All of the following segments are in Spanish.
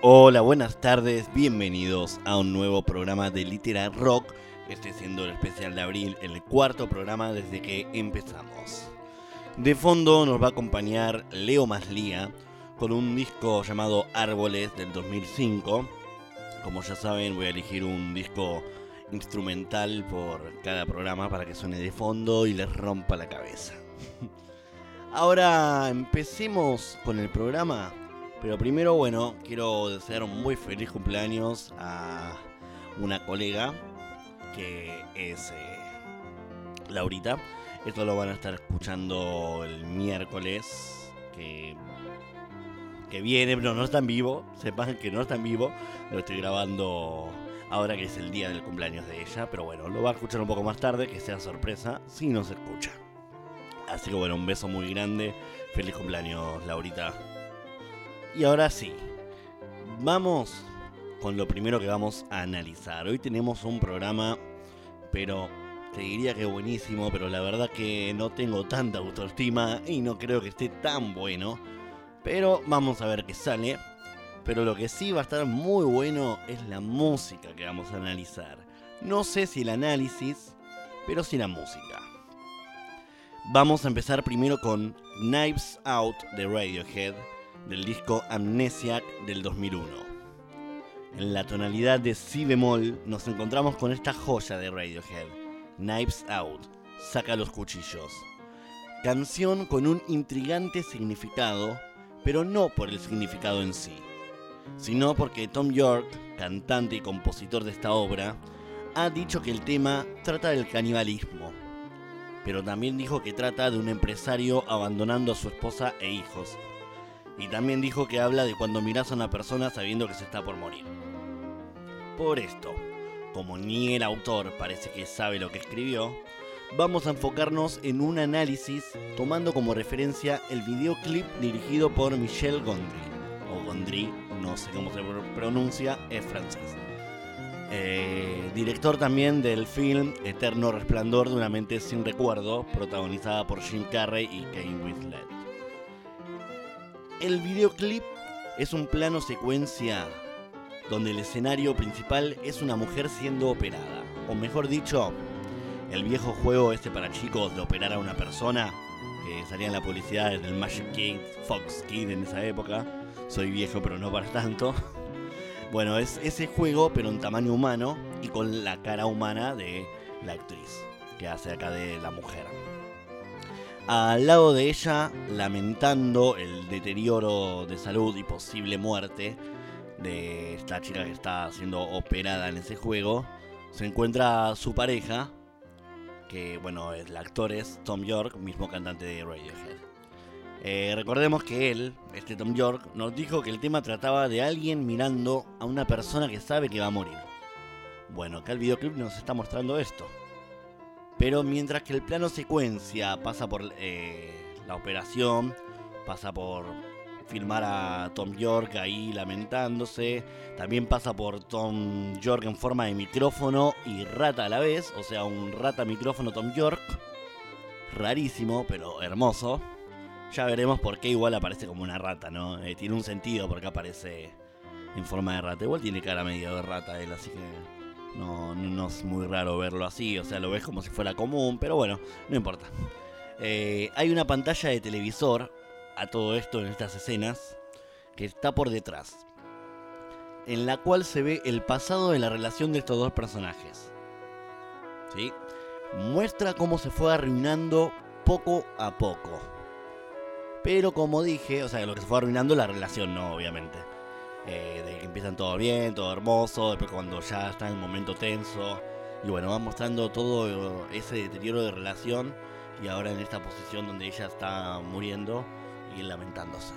Hola, buenas tardes, bienvenidos a un nuevo programa de Literal Rock, este siendo el especial de abril, el cuarto programa desde que empezamos. De fondo nos va a acompañar Leo Maslía con un disco llamado Árboles del 2005. Como ya saben, voy a elegir un disco instrumental por cada programa para que suene de fondo y les rompa la cabeza. Ahora empecemos con el programa. Pero primero, bueno, quiero desear un muy feliz cumpleaños a una colega que es eh, Laurita. Esto lo van a estar escuchando el miércoles que, que viene, pero no está en vivo. Sepan que no está en vivo. Lo estoy grabando ahora que es el día del cumpleaños de ella. Pero bueno, lo va a escuchar un poco más tarde, que sea sorpresa si no se escucha. Así que bueno, un beso muy grande. Feliz cumpleaños, Laurita. Y ahora sí, vamos con lo primero que vamos a analizar. Hoy tenemos un programa, pero te diría que buenísimo, pero la verdad que no tengo tanta autoestima y no creo que esté tan bueno. Pero vamos a ver qué sale. Pero lo que sí va a estar muy bueno es la música que vamos a analizar. No sé si el análisis, pero sí la música. Vamos a empezar primero con Knives Out de Radiohead, del disco Amnesiac del 2001. En la tonalidad de Si bemol nos encontramos con esta joya de Radiohead, Knives Out, Saca los cuchillos. Canción con un intrigante significado, pero no por el significado en sí, sino porque Tom York, cantante y compositor de esta obra, ha dicho que el tema trata del canibalismo pero también dijo que trata de un empresario abandonando a su esposa e hijos. Y también dijo que habla de cuando miras a una persona sabiendo que se está por morir. Por esto, como ni el autor parece que sabe lo que escribió, vamos a enfocarnos en un análisis tomando como referencia el videoclip dirigido por Michel Gondry, o Gondry, no sé cómo se pronuncia, es francés. Eh, director también del film Eterno Resplandor de una mente sin recuerdo, protagonizada por Jim Carrey y Kane Winslet. El videoclip es un plano secuencia donde el escenario principal es una mujer siendo operada, o mejor dicho, el viejo juego este para chicos de operar a una persona, que salía en la publicidad del Magic Kid, Fox Kid en esa época. Soy viejo pero no para tanto. Bueno, es ese juego, pero en tamaño humano y con la cara humana de la actriz, que hace acá de la mujer. Al lado de ella, lamentando el deterioro de salud y posible muerte de esta chica que está siendo operada en ese juego, se encuentra su pareja, que bueno, el actor es Tom York, mismo cantante de Radiohead. Eh, recordemos que él, este Tom York, nos dijo que el tema trataba de alguien mirando a una persona que sabe que va a morir. Bueno, acá el videoclip nos está mostrando esto. Pero mientras que el plano secuencia pasa por eh, la operación, pasa por filmar a Tom York ahí lamentándose, también pasa por Tom York en forma de micrófono y rata a la vez, o sea, un rata micrófono Tom York. Rarísimo, pero hermoso. Ya veremos por qué igual aparece como una rata, ¿no? Eh, tiene un sentido porque aparece en forma de rata. Igual tiene cara medio de rata él, así que no, no, es muy raro verlo así. O sea, lo ves como si fuera común, pero bueno, no importa. Eh, hay una pantalla de televisor a todo esto en estas escenas que está por detrás, en la cual se ve el pasado de la relación de estos dos personajes. ¿Sí? Muestra cómo se fue arruinando poco a poco. Pero como dije, o sea, lo que se fue arruinando la relación, no, obviamente. Eh, de que empiezan todo bien, todo hermoso, después cuando ya está en el momento tenso. Y bueno, va mostrando todo ese deterioro de relación y ahora en esta posición donde ella está muriendo y lamentándose.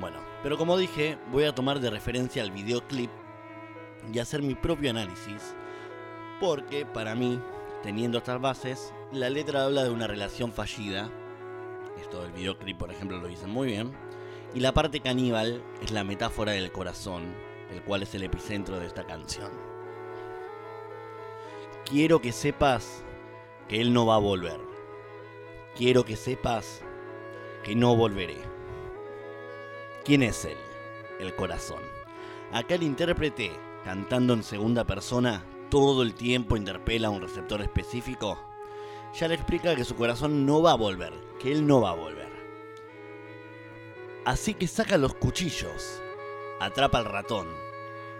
Bueno, pero como dije, voy a tomar de referencia el videoclip y hacer mi propio análisis. Porque para mí, teniendo estas bases, la letra habla de una relación fallida esto del videoclip, por ejemplo, lo dicen muy bien. Y la parte caníbal es la metáfora del corazón, el cual es el epicentro de esta canción. Quiero que sepas que él no va a volver. Quiero que sepas que no volveré. ¿Quién es él? el corazón. Acá el intérprete, cantando en segunda persona, todo el tiempo interpela a un receptor específico, ya le explica que su corazón no va a volver, que él no va a volver. Así que saca los cuchillos, atrapa al ratón,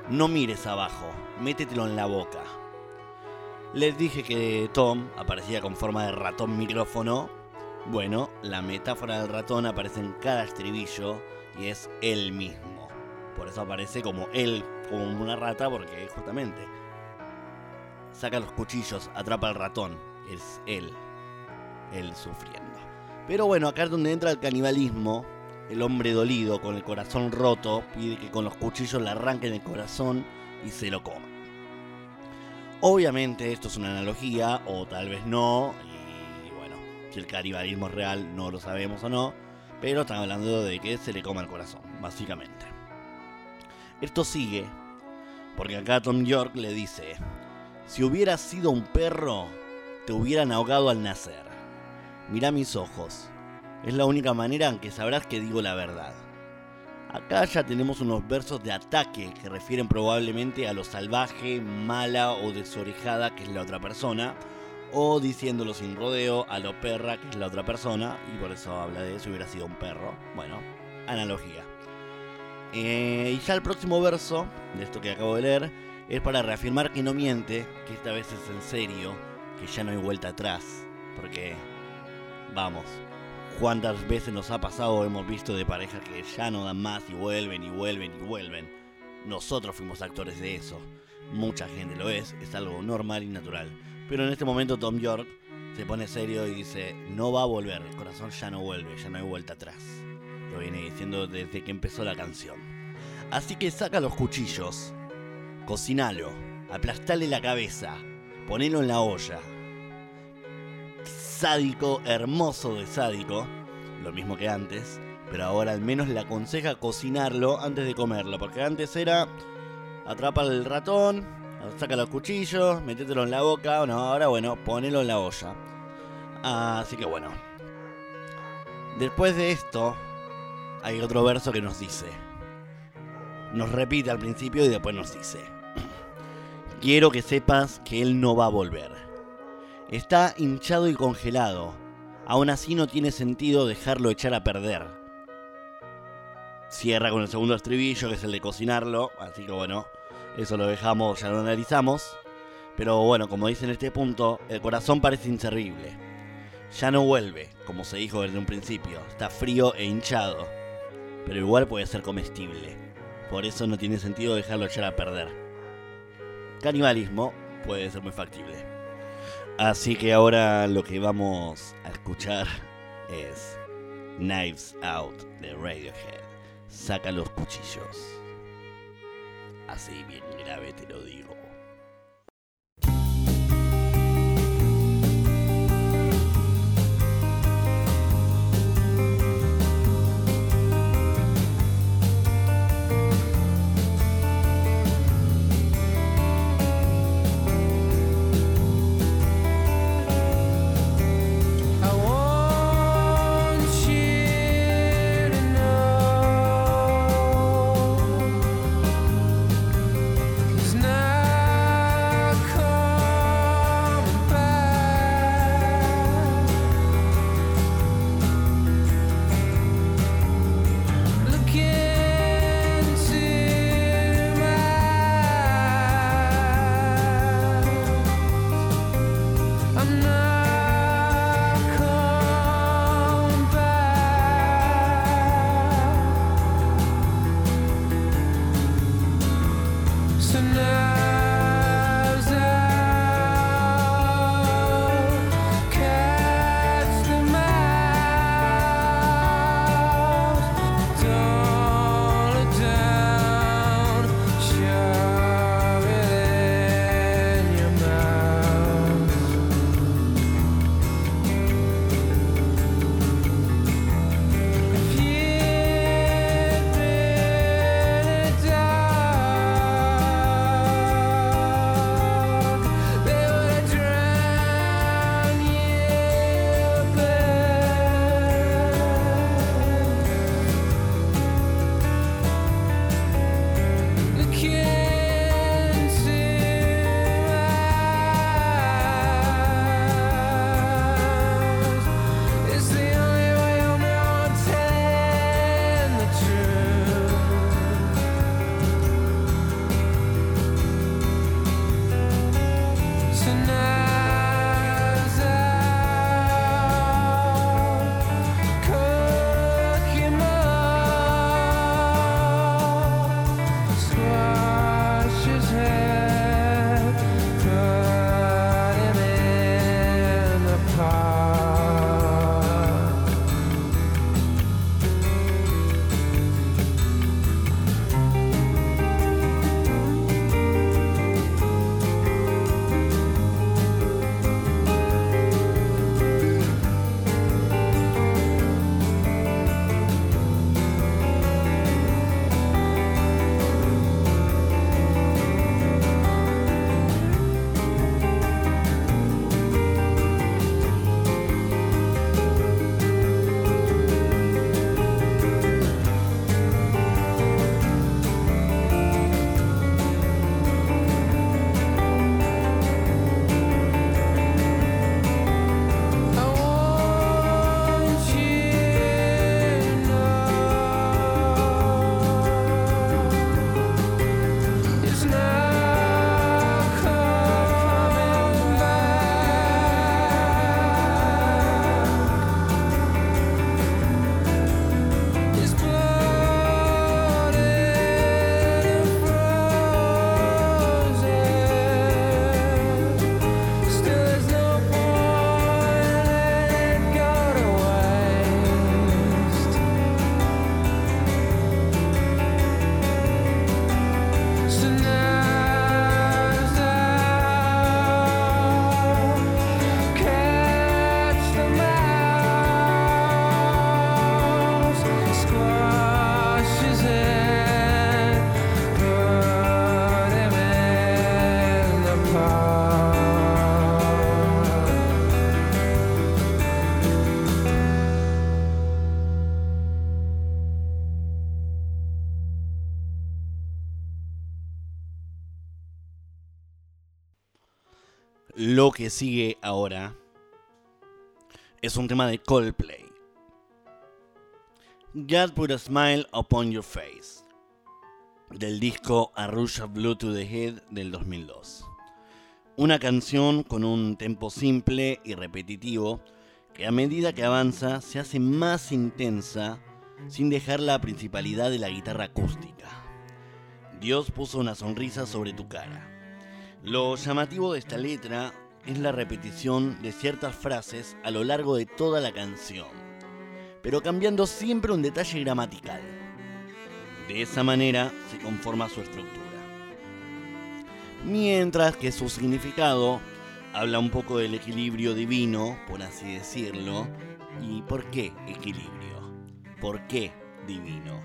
no mires abajo, métetelo en la boca. Les dije que Tom aparecía con forma de ratón micrófono. Bueno, la metáfora del ratón aparece en cada estribillo y es él mismo. Por eso aparece como él, como una rata, porque justamente saca los cuchillos, atrapa al ratón. Es él, él sufriendo. Pero bueno, acá es donde entra el canibalismo. El hombre dolido, con el corazón roto, pide que con los cuchillos le arranquen el corazón y se lo coma. Obviamente esto es una analogía, o tal vez no, y bueno, si el canibalismo es real no lo sabemos o no, pero están hablando de que se le coma el corazón, básicamente. Esto sigue, porque acá Tom York le dice, si hubieras sido un perro, te hubieran ahogado al nacer. Mira mis ojos, es la única manera en que sabrás que digo la verdad. Acá ya tenemos unos versos de ataque que refieren probablemente a lo salvaje, mala o desorejada que es la otra persona, o diciéndolo sin rodeo a lo perra que es la otra persona, y por eso habla de si hubiera sido un perro. Bueno, analogía. Eh, y ya el próximo verso, de esto que acabo de leer, es para reafirmar que no miente, que esta vez es en serio, que ya no hay vuelta atrás, porque, vamos, cuántas veces nos ha pasado, hemos visto de parejas que ya no dan más y vuelven y vuelven y vuelven. Nosotros fuimos actores de eso. Mucha gente lo es, es algo normal y natural. Pero en este momento Tom York se pone serio y dice, no va a volver, el corazón ya no vuelve, ya no hay vuelta atrás. Lo viene diciendo desde que empezó la canción. Así que saca los cuchillos, cocinalo, aplastale la cabeza, ponelo en la olla, sádico, hermoso de sádico, lo mismo que antes, pero ahora al menos le aconseja cocinarlo antes de comerlo, porque antes era atrapa el ratón, saca los cuchillos, metételo en la boca, no, ahora bueno, ponelo en la olla. Así que bueno. Después de esto, hay otro verso que nos dice. Nos repite al principio y después nos dice. Quiero que sepas que él no va a volver. Está hinchado y congelado. Aún así no tiene sentido dejarlo echar a perder. Cierra con el segundo estribillo, que es el de cocinarlo. Así que bueno, eso lo dejamos, ya lo analizamos. Pero bueno, como dice en este punto, el corazón parece inservible. Ya no vuelve, como se dijo desde un principio. Está frío e hinchado. Pero igual puede ser comestible. Por eso no tiene sentido dejarlo echar a perder. Canibalismo puede ser muy factible. Así que ahora lo que vamos a escuchar es Knives Out de Radiohead. Saca los cuchillos. Así bien grave te lo digo. Que sigue ahora es un tema de Coldplay. God Put a Smile Upon Your Face, del disco A Rush Blue to the Head del 2002. Una canción con un tempo simple y repetitivo que a medida que avanza se hace más intensa sin dejar la principalidad de la guitarra acústica. Dios puso una sonrisa sobre tu cara. Lo llamativo de esta letra es la repetición de ciertas frases a lo largo de toda la canción, pero cambiando siempre un detalle gramatical. De esa manera se conforma su estructura. Mientras que su significado habla un poco del equilibrio divino, por así decirlo, y por qué equilibrio. ¿Por qué divino?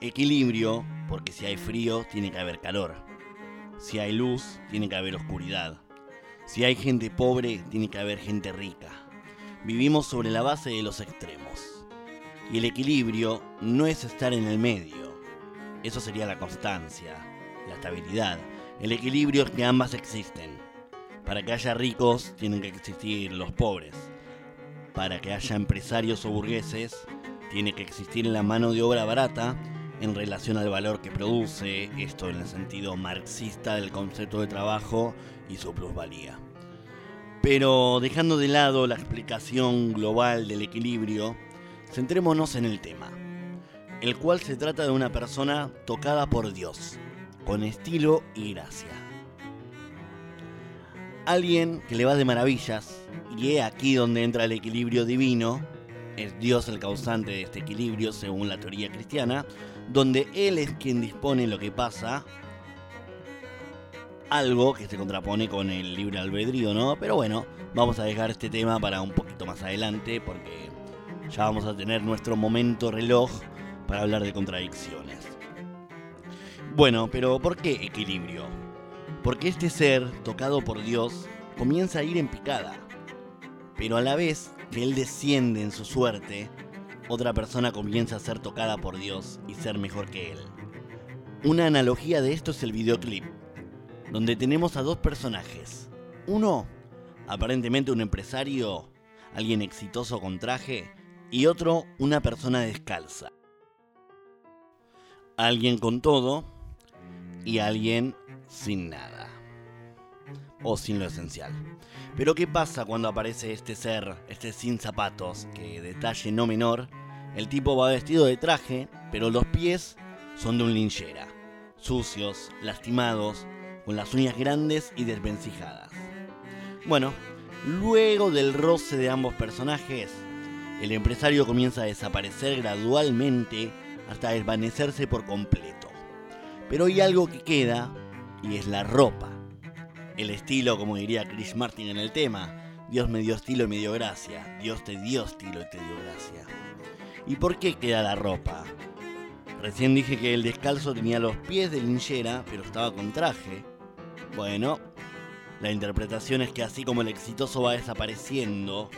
Equilibrio porque si hay frío tiene que haber calor. Si hay luz tiene que haber oscuridad. Si hay gente pobre tiene que haber gente rica. Vivimos sobre la base de los extremos. Y el equilibrio no es estar en el medio. Eso sería la constancia, la estabilidad. El equilibrio es que ambas existen. Para que haya ricos tienen que existir los pobres. Para que haya empresarios o burgueses tiene que existir la mano de obra barata en relación al valor que produce, esto en el sentido marxista del concepto de trabajo y su plusvalía. Pero dejando de lado la explicación global del equilibrio, centrémonos en el tema, el cual se trata de una persona tocada por Dios, con estilo y gracia. Alguien que le va de maravillas, y es aquí donde entra el equilibrio divino, es Dios el causante de este equilibrio según la teoría cristiana, donde Él es quien dispone lo que pasa, algo que se contrapone con el libre albedrío, ¿no? Pero bueno, vamos a dejar este tema para un poquito más adelante porque ya vamos a tener nuestro momento reloj para hablar de contradicciones. Bueno, pero ¿por qué equilibrio? Porque este ser, tocado por Dios, comienza a ir en picada, pero a la vez que él desciende en su suerte, otra persona comienza a ser tocada por Dios y ser mejor que él. Una analogía de esto es el videoclip, donde tenemos a dos personajes. Uno, aparentemente un empresario, alguien exitoso con traje, y otro, una persona descalza. Alguien con todo y alguien sin nada. O sin lo esencial. Pero ¿qué pasa cuando aparece este ser, este sin zapatos, que detalle no menor, el tipo va vestido de traje, pero los pies son de un linchera, sucios, lastimados, con las uñas grandes y desvencijadas. Bueno, luego del roce de ambos personajes, el empresario comienza a desaparecer gradualmente hasta desvanecerse por completo. Pero hay algo que queda y es la ropa el estilo, como diría Chris Martin en el tema. Dios me dio estilo y me dio gracia. Dios te dio estilo y te dio gracia. ¿Y por qué queda la ropa? Recién dije que el descalzo tenía los pies de linchera, pero estaba con traje. Bueno, la interpretación es que así como el exitoso va desapareciendo,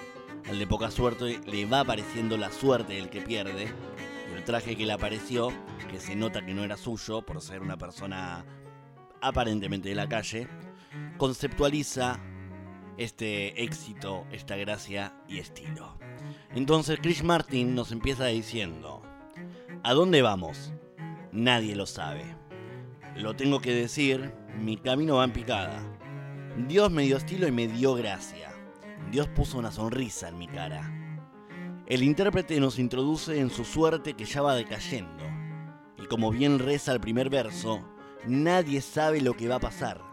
al de poca suerte le va apareciendo la suerte del que pierde. El traje que le apareció, que se nota que no era suyo por ser una persona aparentemente de la calle, conceptualiza este éxito, esta gracia y estilo. Entonces Chris Martin nos empieza diciendo, ¿a dónde vamos? Nadie lo sabe. Lo tengo que decir, mi camino va en picada. Dios me dio estilo y me dio gracia. Dios puso una sonrisa en mi cara. El intérprete nos introduce en su suerte que ya va decayendo. Y como bien reza el primer verso, nadie sabe lo que va a pasar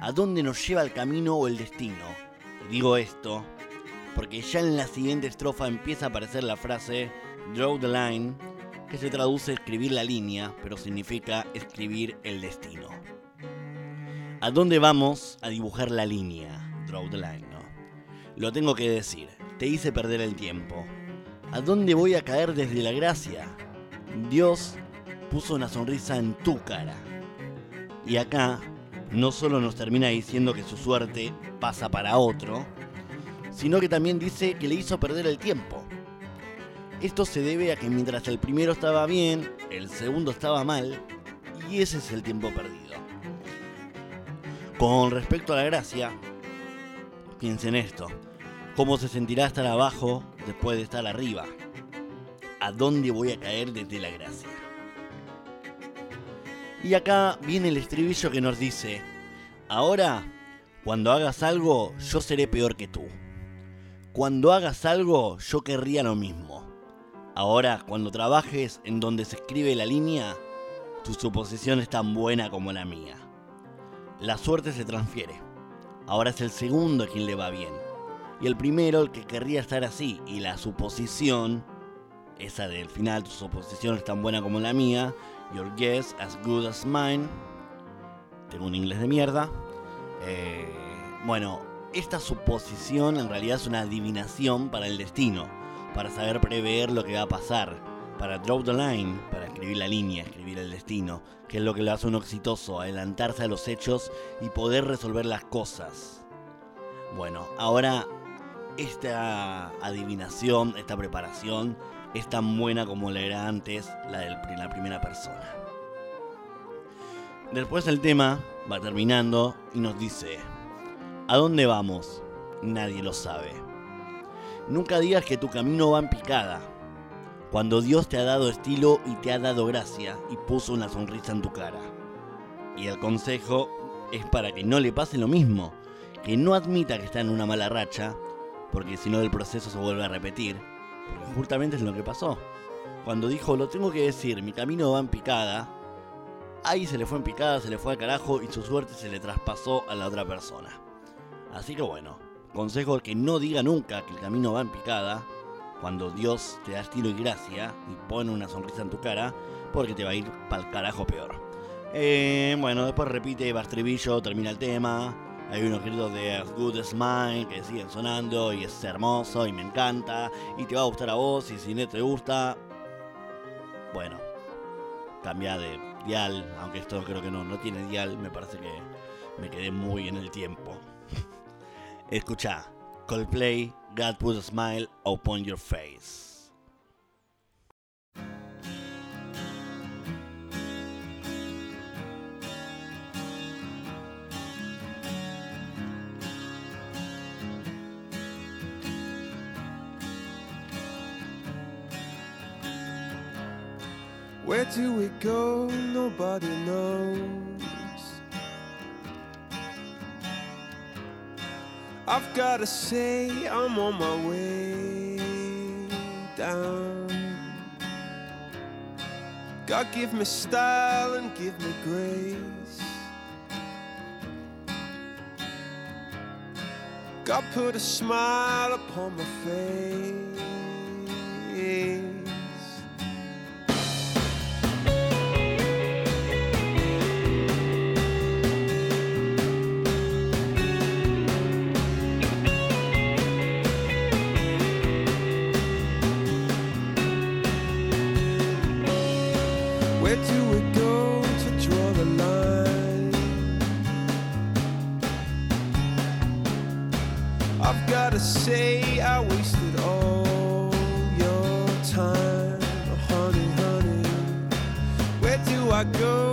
a dónde nos lleva el camino o el destino. Digo esto porque ya en la siguiente estrofa empieza a aparecer la frase Draw the line, que se traduce escribir la línea, pero significa escribir el destino. ¿A dónde vamos a dibujar la línea? Draw the line, ¿no? Lo tengo que decir, te hice perder el tiempo. ¿A dónde voy a caer desde la gracia? Dios puso una sonrisa en tu cara. Y acá no solo nos termina diciendo que su suerte pasa para otro, sino que también dice que le hizo perder el tiempo. Esto se debe a que mientras el primero estaba bien, el segundo estaba mal, y ese es el tiempo perdido. Con respecto a la gracia, Piensen esto. ¿Cómo se sentirá estar abajo después de estar arriba? ¿A dónde voy a caer desde la gracia? Y acá viene el estribillo que nos dice, ahora, cuando hagas algo, yo seré peor que tú. Cuando hagas algo, yo querría lo mismo. Ahora, cuando trabajes en donde se escribe la línea, tu suposición es tan buena como la mía. La suerte se transfiere. Ahora es el segundo quien le va bien. Y el primero el que querría estar así. Y la suposición, esa del final, tu suposición es tan buena como la mía. Your guess as good as mine. Tengo un inglés de mierda. Eh, bueno, esta suposición en realidad es una adivinación para el destino. Para saber prever lo que va a pasar. Para draw the line, para escribir la línea, escribir el destino, que es lo que lo hace uno exitoso, adelantarse a los hechos y poder resolver las cosas. Bueno, ahora esta adivinación, esta preparación, es tan buena como la era antes la de la primera persona. Después el tema va terminando y nos dice, ¿a dónde vamos? Nadie lo sabe. Nunca digas que tu camino va en picada. Cuando Dios te ha dado estilo y te ha dado gracia y puso una sonrisa en tu cara. Y el consejo es para que no le pase lo mismo, que no admita que está en una mala racha, porque si no el proceso se vuelve a repetir, porque justamente es lo que pasó. Cuando dijo, lo tengo que decir, mi camino va en picada, ahí se le fue en picada, se le fue al carajo y su suerte se le traspasó a la otra persona. Así que bueno, consejo que no diga nunca que el camino va en picada, cuando Dios te da estilo y gracia y pone una sonrisa en tu cara, porque te va a ir pa'l carajo peor. Eh, bueno, después repite Bastribillo, termina el tema. Hay unos gritos de Good As Mine que siguen sonando y es hermoso y me encanta y te va a gustar a vos y si no te gusta, bueno, cambia de dial, aunque esto creo que no, no tiene dial, me parece que me quedé muy en el tiempo. Escucha, Coldplay, God put a smile upon your face. Where do we go? Nobody knows. I've gotta say, I'm on my way down. God give me style and give me grace. God put a smile upon my face. I go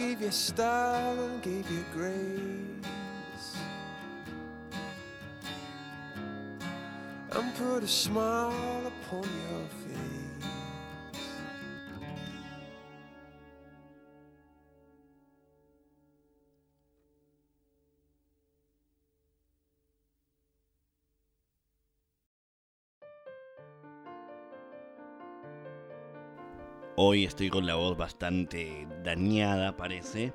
gave you style and gave you Hoy estoy con la voz bastante dañada, parece.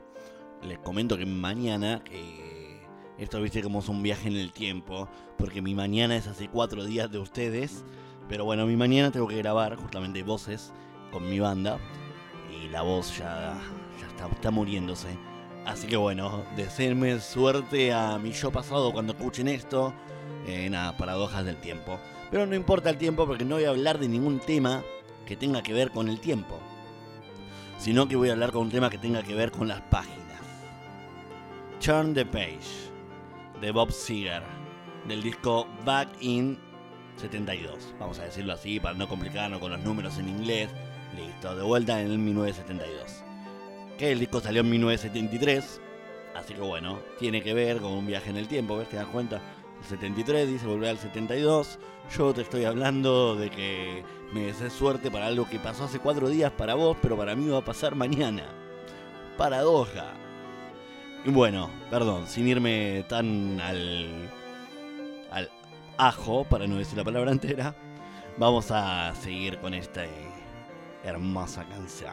Les comento que mañana, que esto viste como es un viaje en el tiempo, porque mi mañana es hace cuatro días de ustedes. Pero bueno, mi mañana tengo que grabar justamente voces con mi banda. Y la voz ya, ya está, está muriéndose. Así que bueno, deseenme suerte a mi yo pasado cuando escuchen esto. Eh, nada, paradojas del tiempo. Pero no importa el tiempo porque no voy a hablar de ningún tema que tenga que ver con el tiempo, sino que voy a hablar con un tema que tenga que ver con las páginas. Turn the Page, de Bob Seger, del disco Back in 72. Vamos a decirlo así para no complicarnos con los números en inglés. Listo, de vuelta en el 1972. Que el disco salió en 1973, así que bueno, tiene que ver con un viaje en el tiempo, ¿ves? ¿Te das cuenta? El 73 dice volver al 72. Yo te estoy hablando de que me desees suerte para algo que pasó hace cuatro días para vos, pero para mí va a pasar mañana. Paradoja. Y bueno, perdón, sin irme tan al. al ajo, para no decir la palabra entera, vamos a seguir con esta hermosa canción.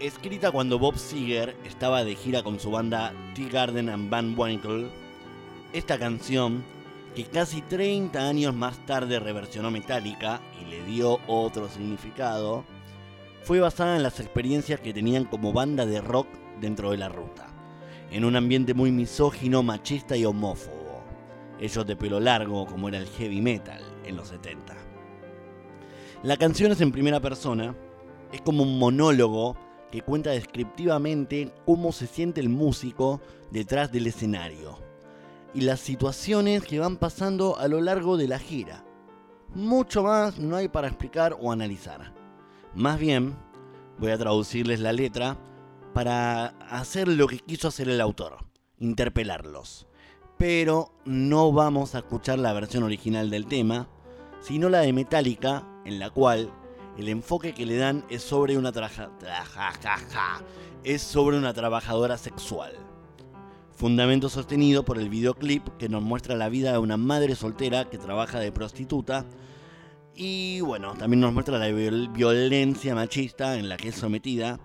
Escrita cuando Bob Seger estaba de gira con su banda Tea Garden and Van Winkle, esta canción, que casi 30 años más tarde reversionó Metallica y le dio otro significado, fue basada en las experiencias que tenían como banda de rock dentro de la ruta, en un ambiente muy misógino, machista y homófobo, ellos de pelo largo como era el heavy metal en los 70. La canción es en primera persona, es como un monólogo que cuenta descriptivamente cómo se siente el músico detrás del escenario y las situaciones que van pasando a lo largo de la gira. Mucho más no hay para explicar o analizar. Más bien, voy a traducirles la letra para hacer lo que quiso hacer el autor, interpelarlos. Pero no vamos a escuchar la versión original del tema, sino la de Metallica, en la cual el enfoque que le dan es sobre una es sobre una trabajadora sexual. Fundamento sostenido por el videoclip que nos muestra la vida de una madre soltera que trabaja de prostituta. Y bueno, también nos muestra la viol- violencia machista en la que es sometida.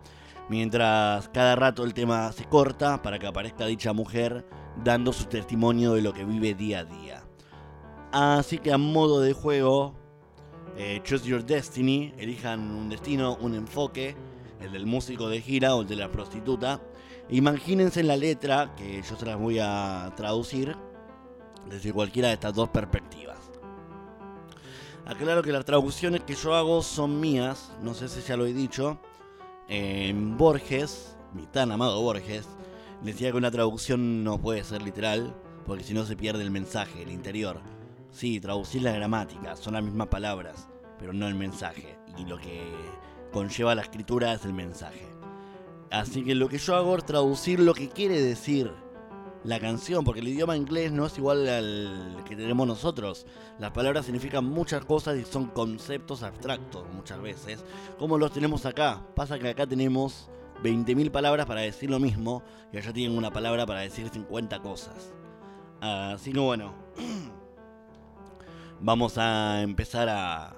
Mientras cada rato el tema se corta para que aparezca dicha mujer dando su testimonio de lo que vive día a día. Así que a modo de juego, eh, Choose Your Destiny, elijan un destino, un enfoque, el del músico de gira o el de la prostituta. Imagínense en la letra, que yo se las voy a traducir desde cualquiera de estas dos perspectivas. Aclaro que las traducciones que yo hago son mías, no sé si ya lo he dicho. En Borges, mi tan amado Borges, decía que una traducción no puede ser literal, porque si no se pierde el mensaje, el interior. Sí, traducir la gramática, son las mismas palabras, pero no el mensaje. Y lo que conlleva la escritura es el mensaje. Así que lo que yo hago es traducir lo que quiere decir la canción, porque el idioma inglés no es igual al que tenemos nosotros. Las palabras significan muchas cosas y son conceptos abstractos muchas veces, como los tenemos acá. Pasa que acá tenemos 20.000 palabras para decir lo mismo y allá tienen una palabra para decir 50 cosas. Así que bueno, vamos a empezar a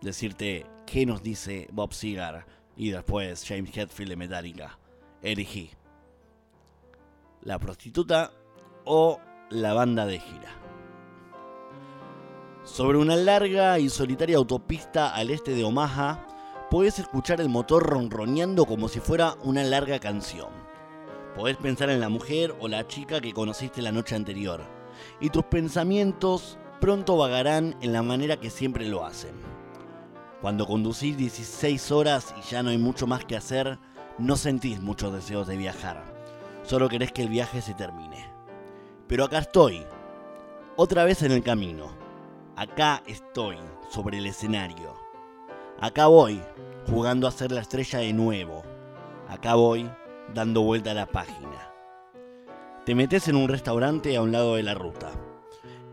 decirte qué nos dice Bob Seger y después James Hetfield de Metallica. Elegí la prostituta o la banda de gira. Sobre una larga y solitaria autopista al este de Omaha, puedes escuchar el motor ronroneando como si fuera una larga canción. Podés pensar en la mujer o la chica que conociste la noche anterior, y tus pensamientos pronto vagarán en la manera que siempre lo hacen. Cuando conducís 16 horas y ya no hay mucho más que hacer, no sentís muchos deseos de viajar. Solo querés que el viaje se termine. Pero acá estoy, otra vez en el camino. Acá estoy, sobre el escenario. Acá voy, jugando a ser la estrella de nuevo. Acá voy, dando vuelta a la página. Te metes en un restaurante a un lado de la ruta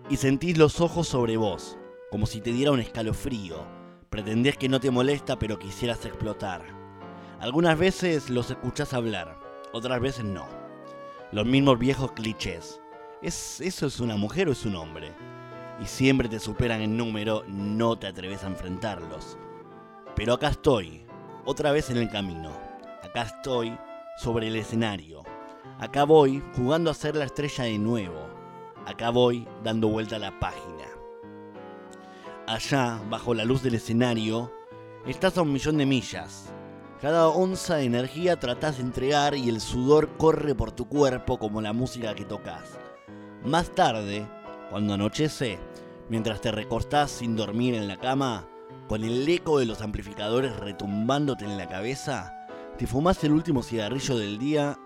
y sentís los ojos sobre vos, como si te diera un escalofrío. Pretendés que no te molesta, pero quisieras explotar. Algunas veces los escuchás hablar, otras veces no. Los mismos viejos clichés. ¿Es, ¿Eso es una mujer o es un hombre? Y siempre te superan en número, no te atreves a enfrentarlos. Pero acá estoy, otra vez en el camino. Acá estoy, sobre el escenario. Acá voy, jugando a ser la estrella de nuevo. Acá voy, dando vuelta a la página. Allá, bajo la luz del escenario, estás a un millón de millas. Cada onza de energía tratás de entregar y el sudor corre por tu cuerpo como la música que tocas. Más tarde, cuando anochece, mientras te recostás sin dormir en la cama, con el eco de los amplificadores retumbándote en la cabeza, te fumás el último cigarrillo del día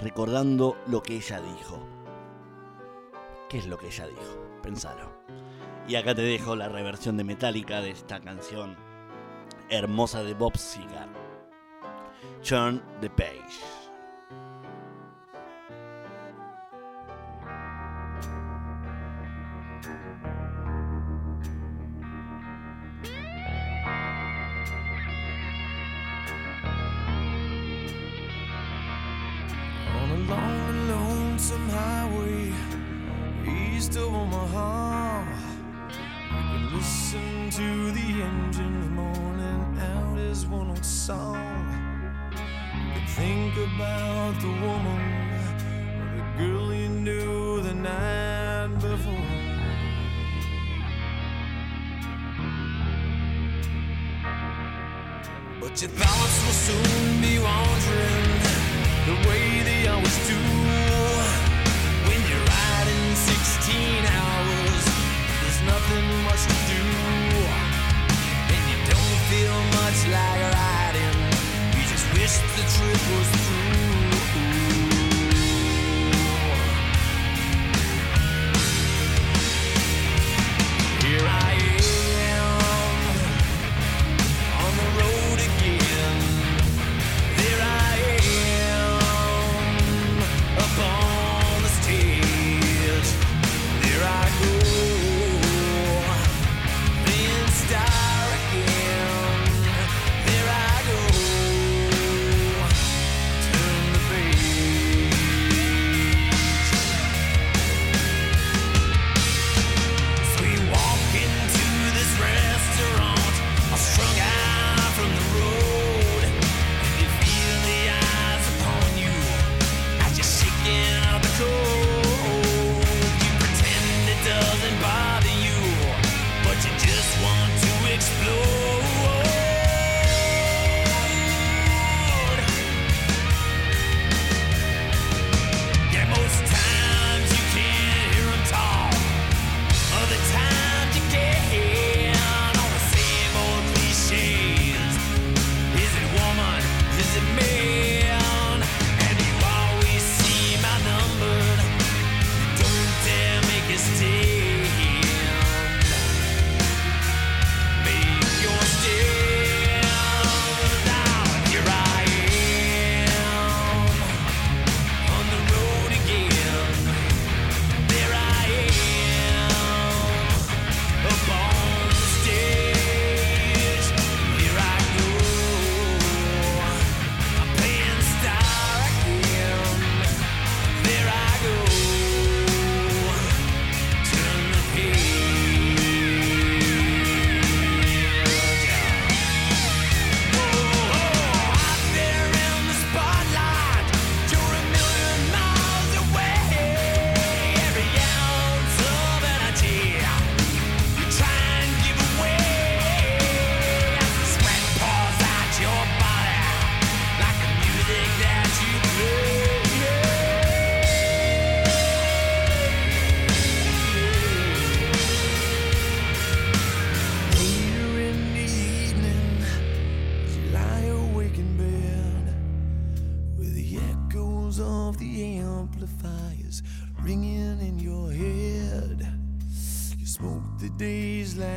recordando lo que ella dijo. ¿Qué es lo que ella dijo? Pensalo. Y acá te dejo la reversión de Metallica de esta canción hermosa de Bob Seger. Turn the page.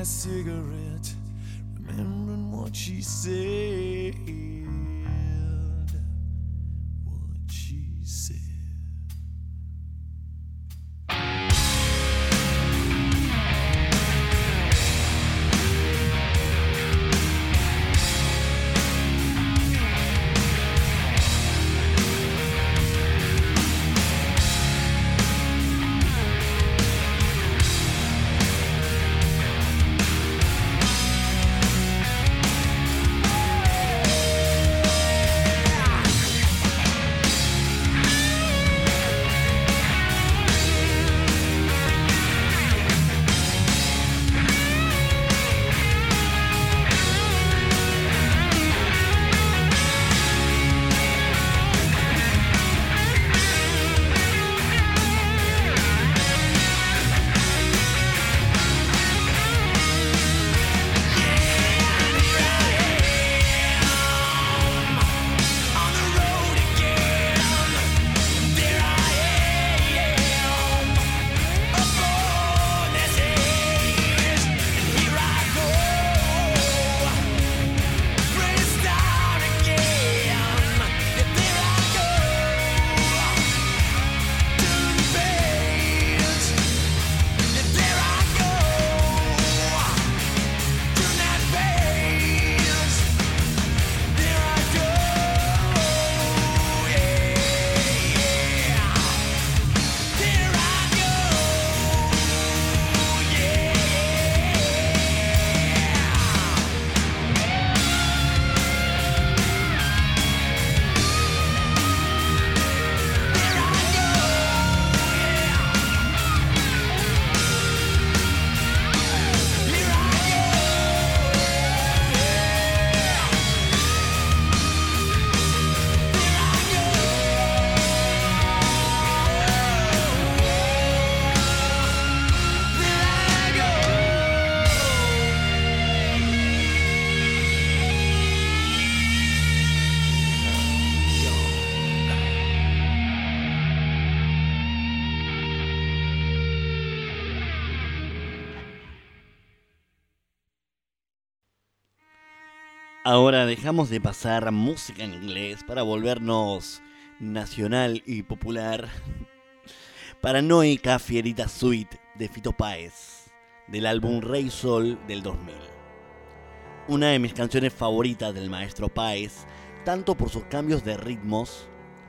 Cigarette, remembering what she said. Ahora dejamos de pasar música en inglés para volvernos nacional y popular. Paranoica Fierita Suite de Fito Páez, del álbum Rey Sol del 2000. Una de mis canciones favoritas del maestro Páez, tanto por sus cambios de ritmos,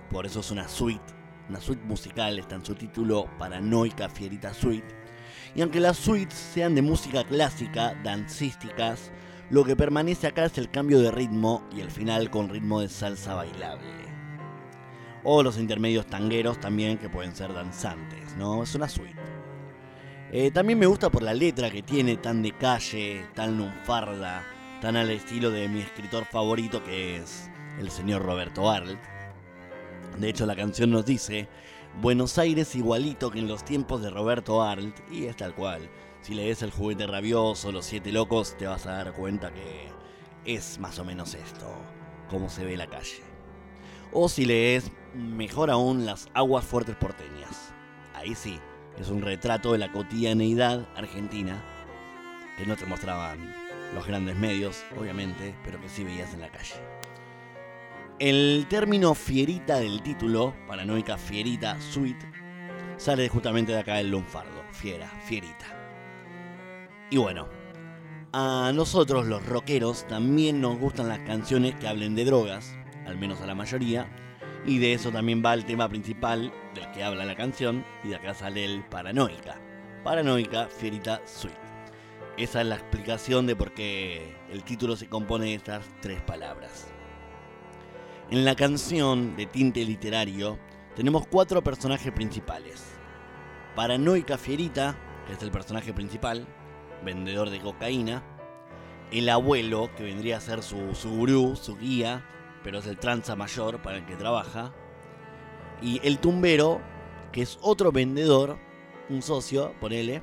por eso es una suite, una suite musical, está en su título Paranoica Fierita Suite, y aunque las suites sean de música clásica, dancísticas, lo que permanece acá es el cambio de ritmo y el final con ritmo de salsa bailable. O los intermedios tangueros también que pueden ser danzantes, ¿no? Es una suite. Eh, también me gusta por la letra que tiene, tan de calle, tan lunfarda, tan al estilo de mi escritor favorito que es el señor Roberto Arlt. De hecho la canción nos dice, Buenos Aires igualito que en los tiempos de Roberto Arlt, y es tal cual. Si lees El juguete rabioso, Los siete locos, te vas a dar cuenta que es más o menos esto, cómo se ve la calle. O si lees, mejor aún, Las aguas fuertes porteñas. Ahí sí, es un retrato de la cotidianeidad argentina que no te mostraban los grandes medios, obviamente, pero que sí veías en la calle. El término fierita del título, paranoica fierita suite, sale justamente de acá del lunfardo, fiera, fierita. Y bueno, a nosotros los rockeros también nos gustan las canciones que hablen de drogas, al menos a la mayoría, y de eso también va el tema principal del que habla la canción, y de acá sale el paranoica. Paranoica Fierita Suite. Esa es la explicación de por qué el título se compone de estas tres palabras. En la canción de tinte literario tenemos cuatro personajes principales. Paranoica Fierita, que es el personaje principal, vendedor de cocaína. El abuelo, que vendría a ser su, su gurú, su guía, pero es el tranza mayor para el que trabaja. Y el tumbero, que es otro vendedor, un socio, ponele.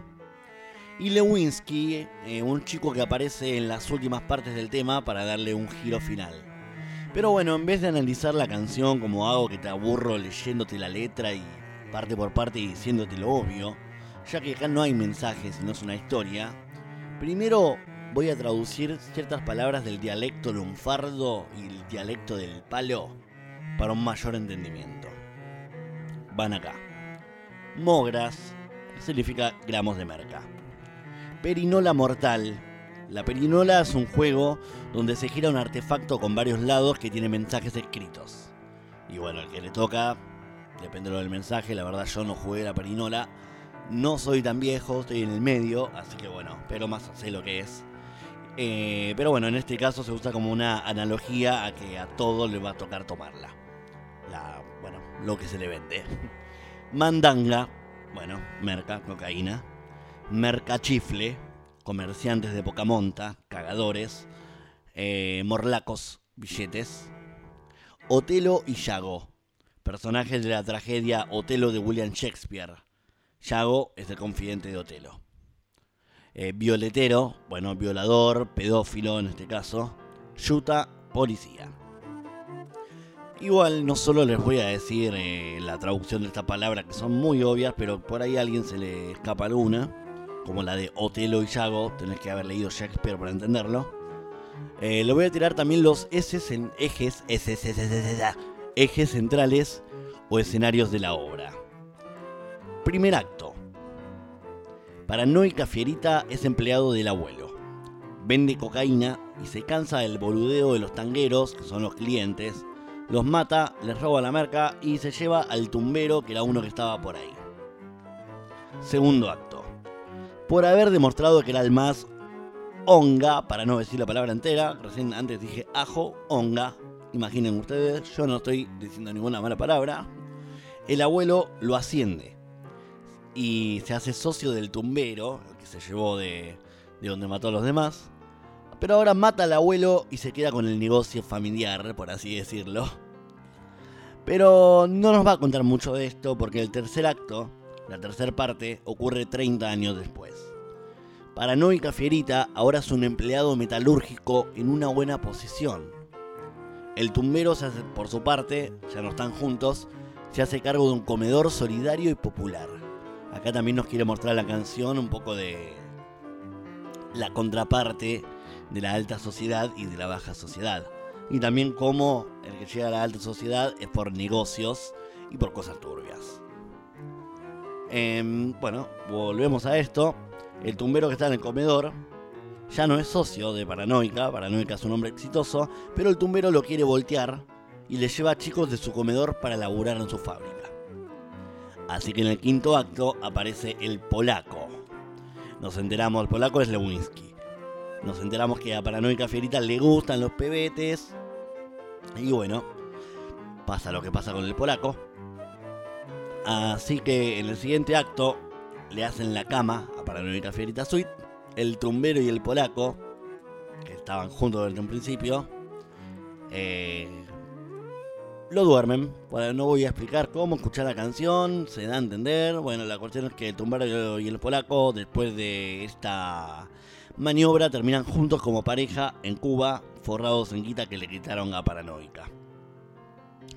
Y Lewinsky, eh, un chico que aparece en las últimas partes del tema para darle un giro final. Pero bueno, en vez de analizar la canción como hago que te aburro leyéndote la letra y parte por parte diciéndote lo obvio, ya que acá no hay mensajes y no es una historia, Primero voy a traducir ciertas palabras del dialecto lunfardo y el dialecto del palo para un mayor entendimiento. Van acá. Mogras significa gramos de merca. Perinola mortal. La perinola es un juego donde se gira un artefacto con varios lados que tiene mensajes escritos. Y bueno, el que le toca, depende del mensaje, la verdad yo no jugué la perinola. No soy tan viejo, estoy en el medio, así que bueno, pero más sé lo que es. Eh, pero bueno, en este caso se usa como una analogía a que a todo le va a tocar tomarla. La, bueno, lo que se le vende. Mandanga, bueno, merca, cocaína. Mercachifle, comerciantes de poca monta, cagadores. Eh, morlacos, billetes. Otelo y Yago, personajes de la tragedia Otelo de William Shakespeare. Yago es el confidente de Otelo. Eh, violetero, bueno, violador, pedófilo en este caso. Yuta, policía. Igual no solo les voy a decir eh, la traducción de esta palabra que son muy obvias, pero por ahí a alguien se le escapa alguna, como la de Otelo y Yago, tenés que haber leído Shakespeare para entenderlo. Eh, le voy a tirar también los S en ejes, S, S, S, S, S, ejes centrales o escenarios de la obra. Primer acto. Paranoica Fierita es empleado del abuelo. Vende cocaína y se cansa del boludeo de los tangueros, que son los clientes. Los mata, les roba la merca y se lleva al tumbero, que era uno que estaba por ahí. Segundo acto. Por haber demostrado que era el más onga, para no decir la palabra entera, recién antes dije ajo, onga, imaginen ustedes, yo no estoy diciendo ninguna mala palabra, el abuelo lo asciende y se hace socio del tumbero, que se llevó de, de donde mató a los demás. Pero ahora mata al abuelo y se queda con el negocio familiar, por así decirlo. Pero no nos va a contar mucho de esto porque el tercer acto, la tercera parte, ocurre 30 años después. Paranoica Fierita ahora es un empleado metalúrgico en una buena posición. El tumbero, se hace, por su parte, ya no están juntos, se hace cargo de un comedor solidario y popular. Acá también nos quiere mostrar la canción un poco de la contraparte de la alta sociedad y de la baja sociedad. Y también cómo el que llega a la alta sociedad es por negocios y por cosas turbias. Eh, bueno, volvemos a esto. El tumbero que está en el comedor ya no es socio de Paranoica. Paranoica es un hombre exitoso, pero el tumbero lo quiere voltear y le lleva a chicos de su comedor para laburar en su fábrica. Así que en el quinto acto aparece el polaco. Nos enteramos, el polaco es Lewinsky. Nos enteramos que a Paranoica Fierita le gustan los pebetes. Y bueno, pasa lo que pasa con el polaco. Así que en el siguiente acto le hacen la cama a Paranoica Fierita Suite. El tumbero y el polaco, que estaban juntos desde un principio, eh, lo duermen. Bueno, no voy a explicar cómo escuchar la canción, se da a entender. Bueno, la cuestión es que el tumbero y el polaco, después de esta maniobra, terminan juntos como pareja en Cuba, forrados en guita que le quitaron a Paranoica.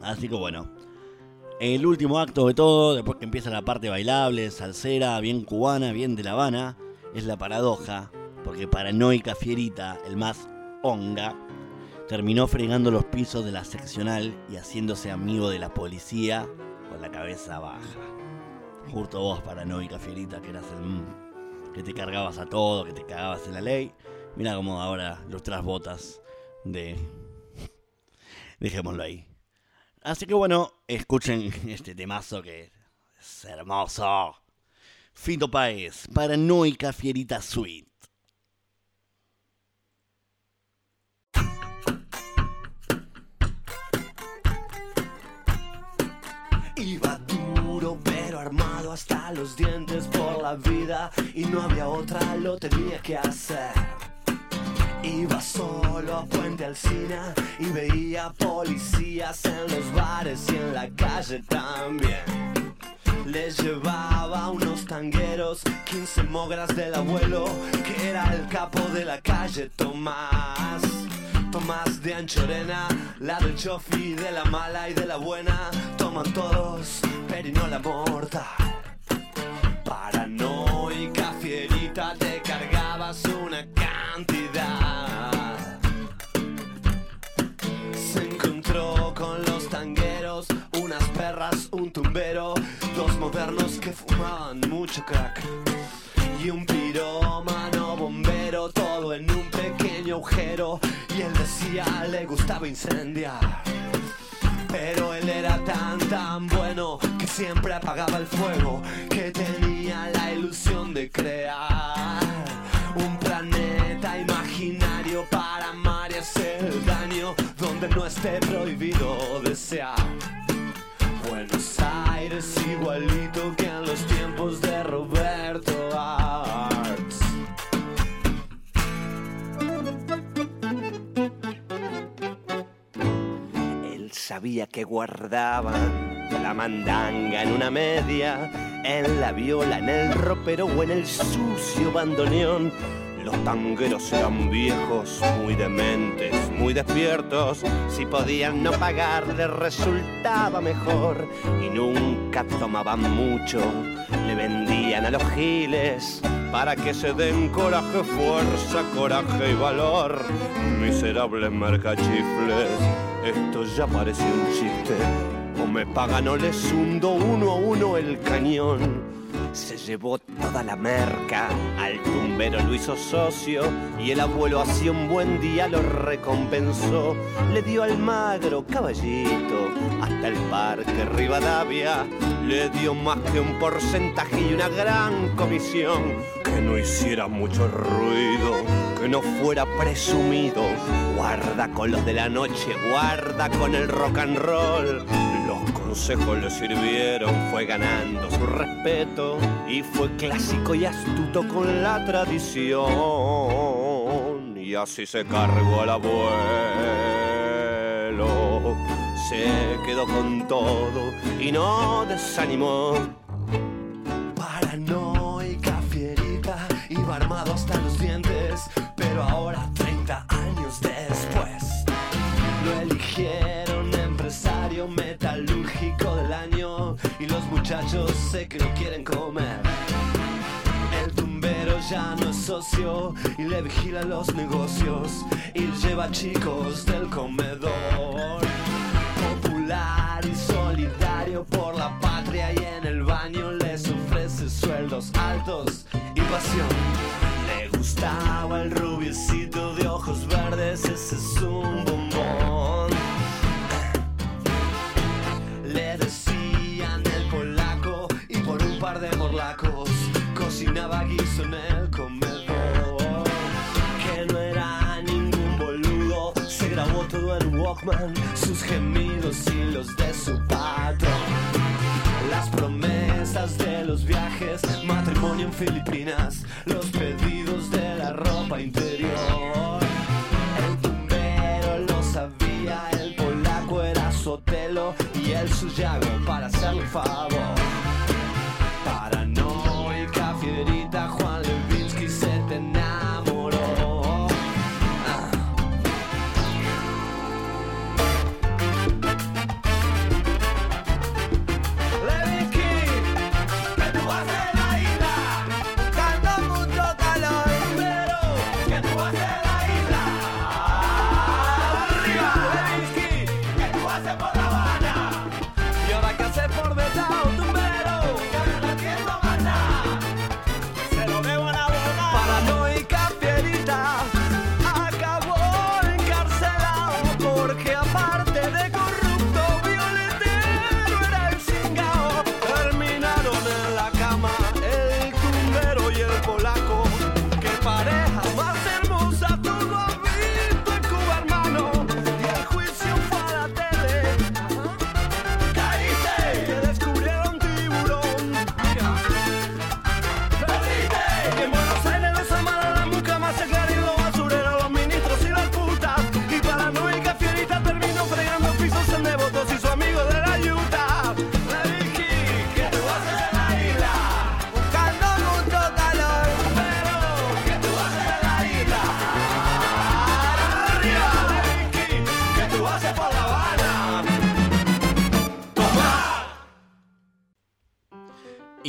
Así que bueno, el último acto de todo, después que empieza la parte bailable, salsera, bien cubana, bien de La Habana, es la paradoja, porque Paranoica Fierita, el más onga, terminó fregando los pisos de la seccional y haciéndose amigo de la policía con la cabeza baja. Justo vos, paranoica fierita, que eras el que te cargabas a todo, que te cagabas en la ley. Mira cómo ahora lustras botas de... Dejémoslo ahí. Así que bueno, escuchen este temazo que es hermoso. Fito Paez, Paranoica Fierita Suite. Iba duro pero armado hasta los dientes por la vida y no había otra, lo tenía que hacer. Iba solo a Puente Alcina y veía policías en los bares y en la calle también. Les llevaba unos tangueros, 15 mogras del abuelo, que era el capo de la calle Tomás. Tomás de Anchorena, la del chofi, de la mala y de la buena, toman todos, pero no la mortal. Paranoica, fierita, te cargabas una cantidad. Se encontró con los tangueros, unas perras, un tumbero, dos modernos que fumaban mucho crack. Y un pirómano bombero, todo en un pequeño agujero. Y él decía, le gustaba incendiar. Pero él era tan tan bueno que siempre apagaba el fuego, que tenía la ilusión de crear un planeta imaginario para amar y hacer daño donde no esté prohibido desear. Buenos Aires igualito que sabía que guardaban la mandanga en una media, en la viola, en el ropero o en el sucio bandoneón. Los tangueros eran viejos, muy dementes, muy despiertos. Si podían no pagar, les resultaba mejor. Y nunca tomaban mucho, le vendían a los giles para que se den coraje, fuerza, coraje y valor. Miserables mercachifles, esto ya parece un chiste. O me pagan o les hundo uno a uno el cañón. Se llevó toda la merca, al tumbero lo hizo socio y el abuelo hacía un buen día lo recompensó. Le dio al magro caballito hasta el parque Rivadavia. Le dio más que un porcentaje y una gran comisión. Que no hiciera mucho ruido, que no fuera presumido. Guarda con los de la noche, guarda con el rock and roll. Los consejos le sirvieron, fue ganando su respeto y fue clásico y astuto con la tradición. Y así se cargó al abuelo, se quedó con todo y no desanimó. Muchachos sé que lo quieren comer. El tumbero ya no es socio y le vigila los negocios y lleva chicos del comedor. Popular y solidario por la patria y en el baño les ofrece sueldos altos y pasión. Le gustaba el rubiecito de ojos verdes, ese es cocinaba guiso en el comedor. Que no era ningún boludo, se grabó todo en Walkman, sus gemidos y los de su patrón. Las promesas de los viajes, matrimonio en Filipinas, los pedidos de la ropa interior. El tumbero lo sabía, el polaco era Sotelo y el suyago para hacerle favor.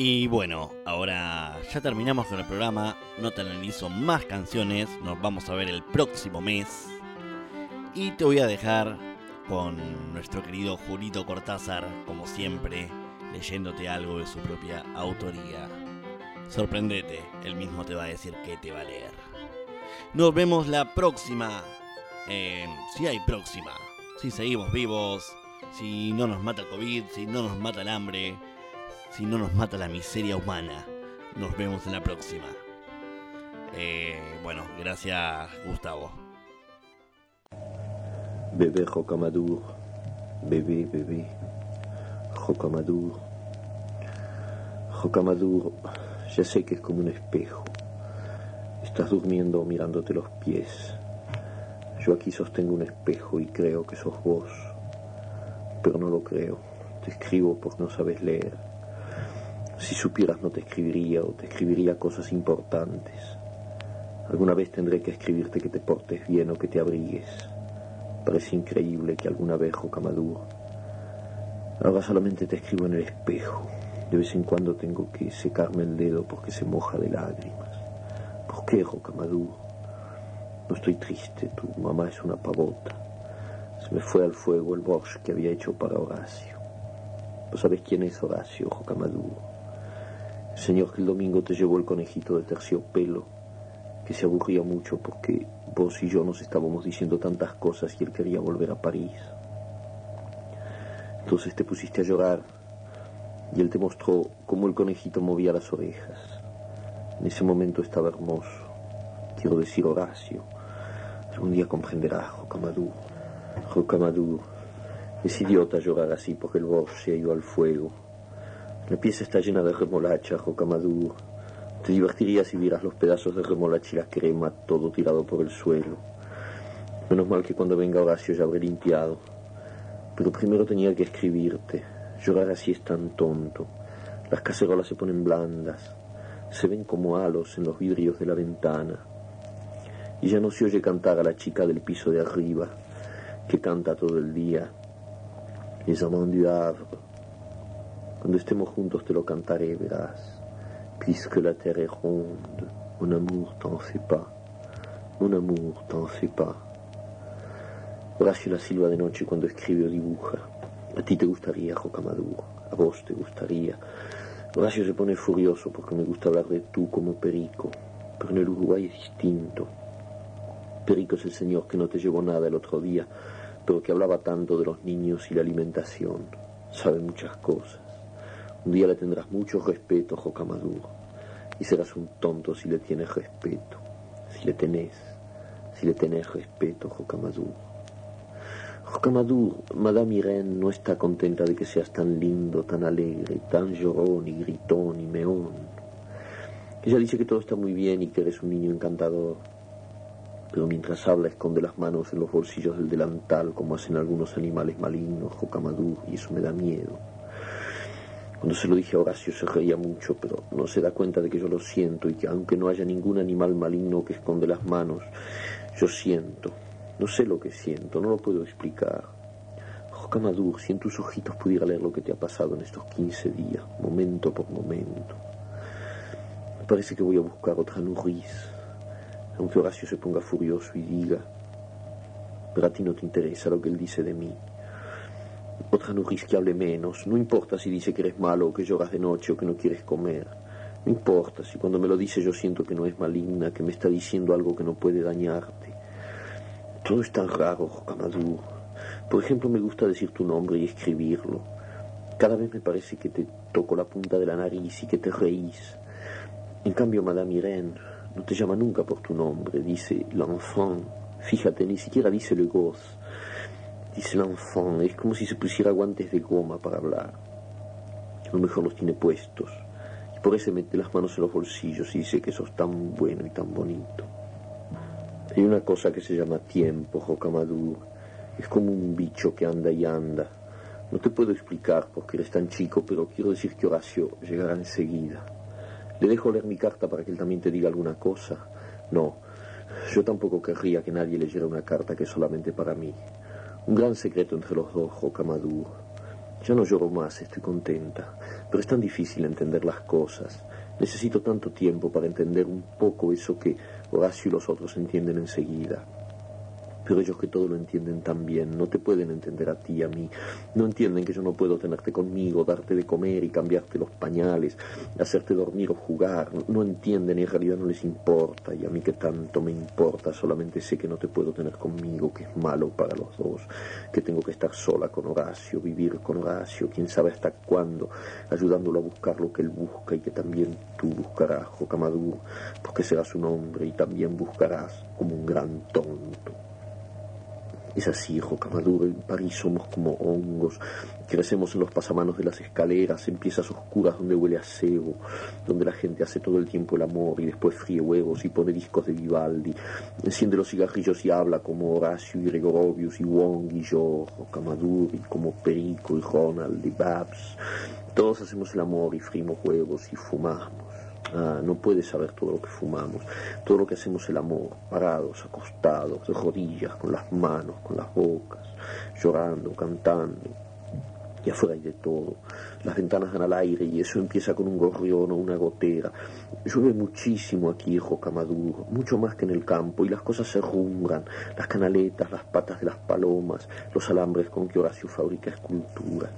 Y bueno, ahora ya terminamos con el programa. No te analizo más canciones. Nos vamos a ver el próximo mes. Y te voy a dejar con nuestro querido Julito Cortázar, como siempre, leyéndote algo de su propia autoría. Sorprendete, él mismo te va a decir que te va a leer. Nos vemos la próxima. si hay próxima. Si seguimos vivos. Si no nos mata el COVID. Si no nos mata el hambre. Si no nos mata la miseria humana. Nos vemos en la próxima. Eh, bueno, gracias Gustavo. Bebé Rocamadour. Bebé, bebé. Rocamadour. Rocamadour, ya sé que es como un espejo. Estás durmiendo mirándote los pies. Yo aquí sostengo un espejo y creo que sos vos. Pero no lo creo. Te escribo porque no sabes leer. Si supieras no te escribiría o te escribiría cosas importantes. Alguna vez tendré que escribirte que te portes bien o que te abrigues. Parece increíble que alguna vez, Rocamadour. Ahora solamente te escribo en el espejo. De vez en cuando tengo que secarme el dedo porque se moja de lágrimas. ¿Por qué, Rocamadour? No estoy triste, tu mamá es una pavota. Se me fue al fuego el borscht que había hecho para Horacio. ¿No sabes quién es Horacio, Rocamadour? Señor que el domingo te llevó el conejito de terciopelo, que se aburría mucho porque vos y yo nos estábamos diciendo tantas cosas y él quería volver a París. Entonces te pusiste a llorar y él te mostró cómo el conejito movía las orejas. En ese momento estaba hermoso. Quiero decir Horacio. Algún día comprenderás, Rocamadour. Rocamadour. Es idiota llorar así porque el Bosch se ha ido al fuego. La pieza está llena de remolacha, Rocamadour. Te divertirías si vieras los pedazos de remolacha y la crema todo tirado por el suelo. Menos mal que cuando venga Horacio ya habré limpiado. Pero primero tenía que escribirte. Llorar así es tan tonto. Las cacerolas se ponen blandas. Se ven como halos en los vidrios de la ventana. Y ya no se oye cantar a la chica del piso de arriba, que canta todo el día. Les amants du Havre. Cuando estemos juntos te lo cantaré, verás. Puisque la terre est ronde, mon amour t'en fait pas. Mon amour t'en fait pas. Horacio la silva de noche cuando escribe o dibuja. A ti te gustaría, Rocamadour. A vos te gustaría. Horacio se pone furioso porque me gusta hablar de tú como Perico. Pero en el Uruguay es distinto. Perico es el señor que no te llevó nada el otro día, pero que hablaba tanto de los niños y la alimentación. Sabe muchas cosas. Un día le tendrás mucho respeto, Rocamadour. Y serás un tonto si le tienes respeto. Si le tenés. Si le tenés respeto, Rocamadour. Rocamadour, Madame Irene no está contenta de que seas tan lindo, tan alegre, tan llorón y gritón y meón. Ella dice que todo está muy bien y que eres un niño encantador. Pero mientras habla esconde las manos en los bolsillos del delantal como hacen algunos animales malignos, Rocamadour, y eso me da miedo. Cuando se lo dije a Horacio se reía mucho, pero no se da cuenta de que yo lo siento y que aunque no haya ningún animal maligno que esconde las manos, yo siento, no sé lo que siento, no lo puedo explicar. Rocamadour, si en tus ojitos pudiera leer lo que te ha pasado en estos 15 días, momento por momento. Me parece que voy a buscar otra Nuriz, aunque Horacio se ponga furioso y diga, pero a ti no te interesa lo que él dice de mí. Otra Nuriz que hable menos, no importa si dice que eres malo o que lloras de noche o que no quieres comer. No importa si cuando me lo dice yo siento que no es maligna, que me está diciendo algo que no puede dañarte. Todo es tan raro, Rocamadour. Por ejemplo, me gusta decir tu nombre y escribirlo. Cada vez me parece que te toco la punta de la nariz y que te reís. En cambio, Madame Irene no te llama nunca por tu nombre. Dice l'enfant. Fíjate, ni siquiera dice le gosse. Dice l'enfant. Es como si se pusiera guantes de goma para hablar. A lo mejor los tiene puestos. Y por eso mete las manos en los bolsillos y dice que sos tan bueno y tan bonito. Hay una cosa que se llama tiempo, Rocamadour. Es como un bicho que anda y anda. No te puedo explicar porque eres tan chico, pero quiero decir que Horacio llegará enseguida. ¿Le dejo leer mi carta para que él también te diga alguna cosa? No, yo tampoco querría que nadie leyera una carta que es solamente para mí. Un gran secreto entre los dos, Rocamadour. Ya no lloro más, estoy contenta, pero es tan difícil entender las cosas. Necesito tanto tiempo para entender un poco eso que Horacio y los otros entienden enseguida. Pero ellos que todo lo entienden tan bien, no te pueden entender a ti, a mí. No entienden que yo no puedo tenerte conmigo, darte de comer y cambiarte los pañales, hacerte dormir o jugar. No entienden y en realidad no les importa. Y a mí que tanto me importa, solamente sé que no te puedo tener conmigo, que es malo para los dos, que tengo que estar sola con Horacio, vivir con Horacio, quién sabe hasta cuándo, ayudándolo a buscar lo que él busca y que también tú buscarás, Jocamadur, porque serás un hombre y también buscarás como un gran tonto. Es así, Rocamadour, en París somos como hongos, crecemos en los pasamanos de las escaleras, en piezas oscuras donde huele a cebo, donde la gente hace todo el tiempo el amor y después fríe huevos y pone discos de Vivaldi, enciende los cigarrillos y habla como Horacio y Gregorovius y Wong y yo, Rocamadour y como Perico y Ronald y Babs. Todos hacemos el amor y frimos huevos y fumamos. No puedes saber todo lo que fumamos, todo lo que hacemos el amor, parados, acostados, de rodillas, con las manos, con las bocas, llorando, cantando. Y afuera hay de todo. Las ventanas dan al aire y eso empieza con un gorrión o una gotera. Llueve muchísimo aquí en Jocamaduro, mucho más que en el campo, y las cosas se rumbran, las canaletas, las patas de las palomas, los alambres con que Horacio fabrica esculturas.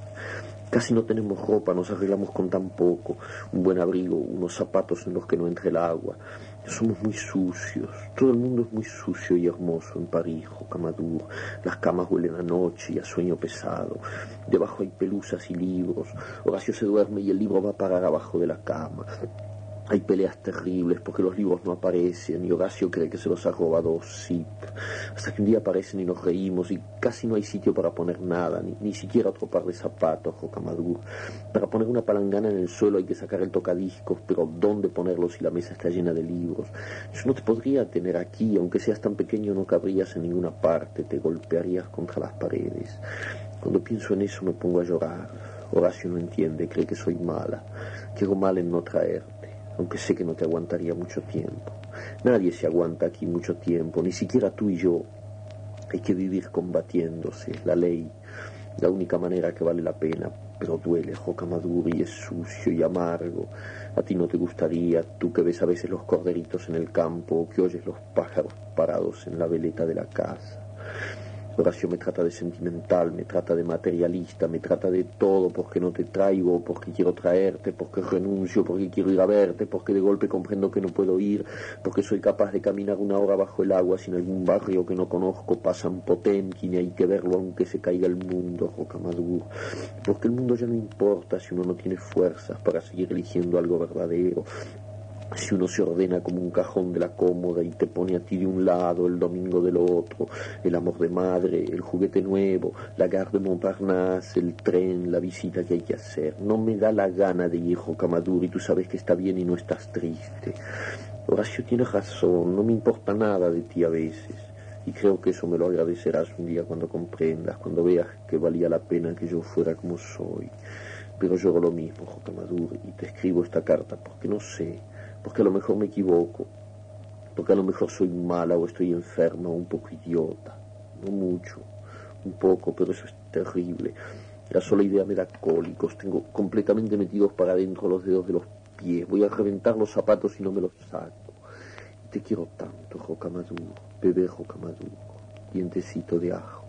Casi no tenemos ropa, nos arreglamos con tan poco, un buen abrigo, unos zapatos en los que no entre el agua. Somos muy sucios, todo el mundo es muy sucio y hermoso en París, Camadur. Las camas huelen a noche y a sueño pesado. Debajo hay pelusas y libros. Horacio se duerme y el libro va a parar abajo de la cama. Hay peleas terribles porque los libros no aparecen y Horacio cree que se los ha robado Zip. Hasta que un día aparecen y nos reímos y casi no hay sitio para poner nada, ni, ni siquiera otro par de zapatos o camadur. Para poner una palangana en el suelo hay que sacar el tocadiscos, pero ¿dónde ponerlo si la mesa está llena de libros? Yo no te podría tener aquí, aunque seas tan pequeño no cabrías en ninguna parte, te golpearías contra las paredes. Cuando pienso en eso me pongo a llorar. Horacio no entiende, cree que soy mala, que hago mal en no traerte aunque sé que no te aguantaría mucho tiempo. Nadie se aguanta aquí mucho tiempo, ni siquiera tú y yo. Hay que vivir combatiéndose, la ley, la única manera que vale la pena, pero duele, Joca y es sucio y amargo. A ti no te gustaría, tú que ves a veces los corderitos en el campo, o que oyes los pájaros parados en la veleta de la casa. Horacio me trata de sentimental, me trata de materialista, me trata de todo porque no te traigo, porque quiero traerte, porque renuncio, porque quiero ir a verte, porque de golpe comprendo que no puedo ir, porque soy capaz de caminar una hora bajo el agua sin algún barrio que no conozco, pasan Potemkin y hay que verlo aunque se caiga el mundo, Rocamadur, porque el mundo ya no importa si uno no tiene fuerzas para seguir eligiendo algo verdadero, si uno se ordena como un cajón de la cómoda y te pone a ti de un lado, el domingo del otro, el amor de madre, el juguete nuevo, la gare de Montparnasse, el tren, la visita que hay que hacer. No me da la gana de ir, Camadur, y tú sabes que está bien y no estás triste. Horacio tiene razón, no me importa nada de ti a veces. Y creo que eso me lo agradecerás un día cuando comprendas, cuando veas que valía la pena que yo fuera como soy. Pero yo hago lo mismo, Jocamadur, y te escribo esta carta porque no sé porque a lo mejor me equivoco, porque a lo mejor soy mala o estoy enferma o un poco idiota, no mucho, un poco, pero eso es terrible. La sola idea me da cólicos, tengo completamente metidos para adentro los dedos de los pies, voy a reventar los zapatos y no me los saco. Te quiero tanto, Jocamaduro, bebé Jocamaduro, dientecito de ajo.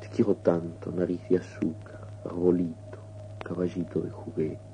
Te quiero tanto, nariz de azúcar, arbolito, caballito de juguete.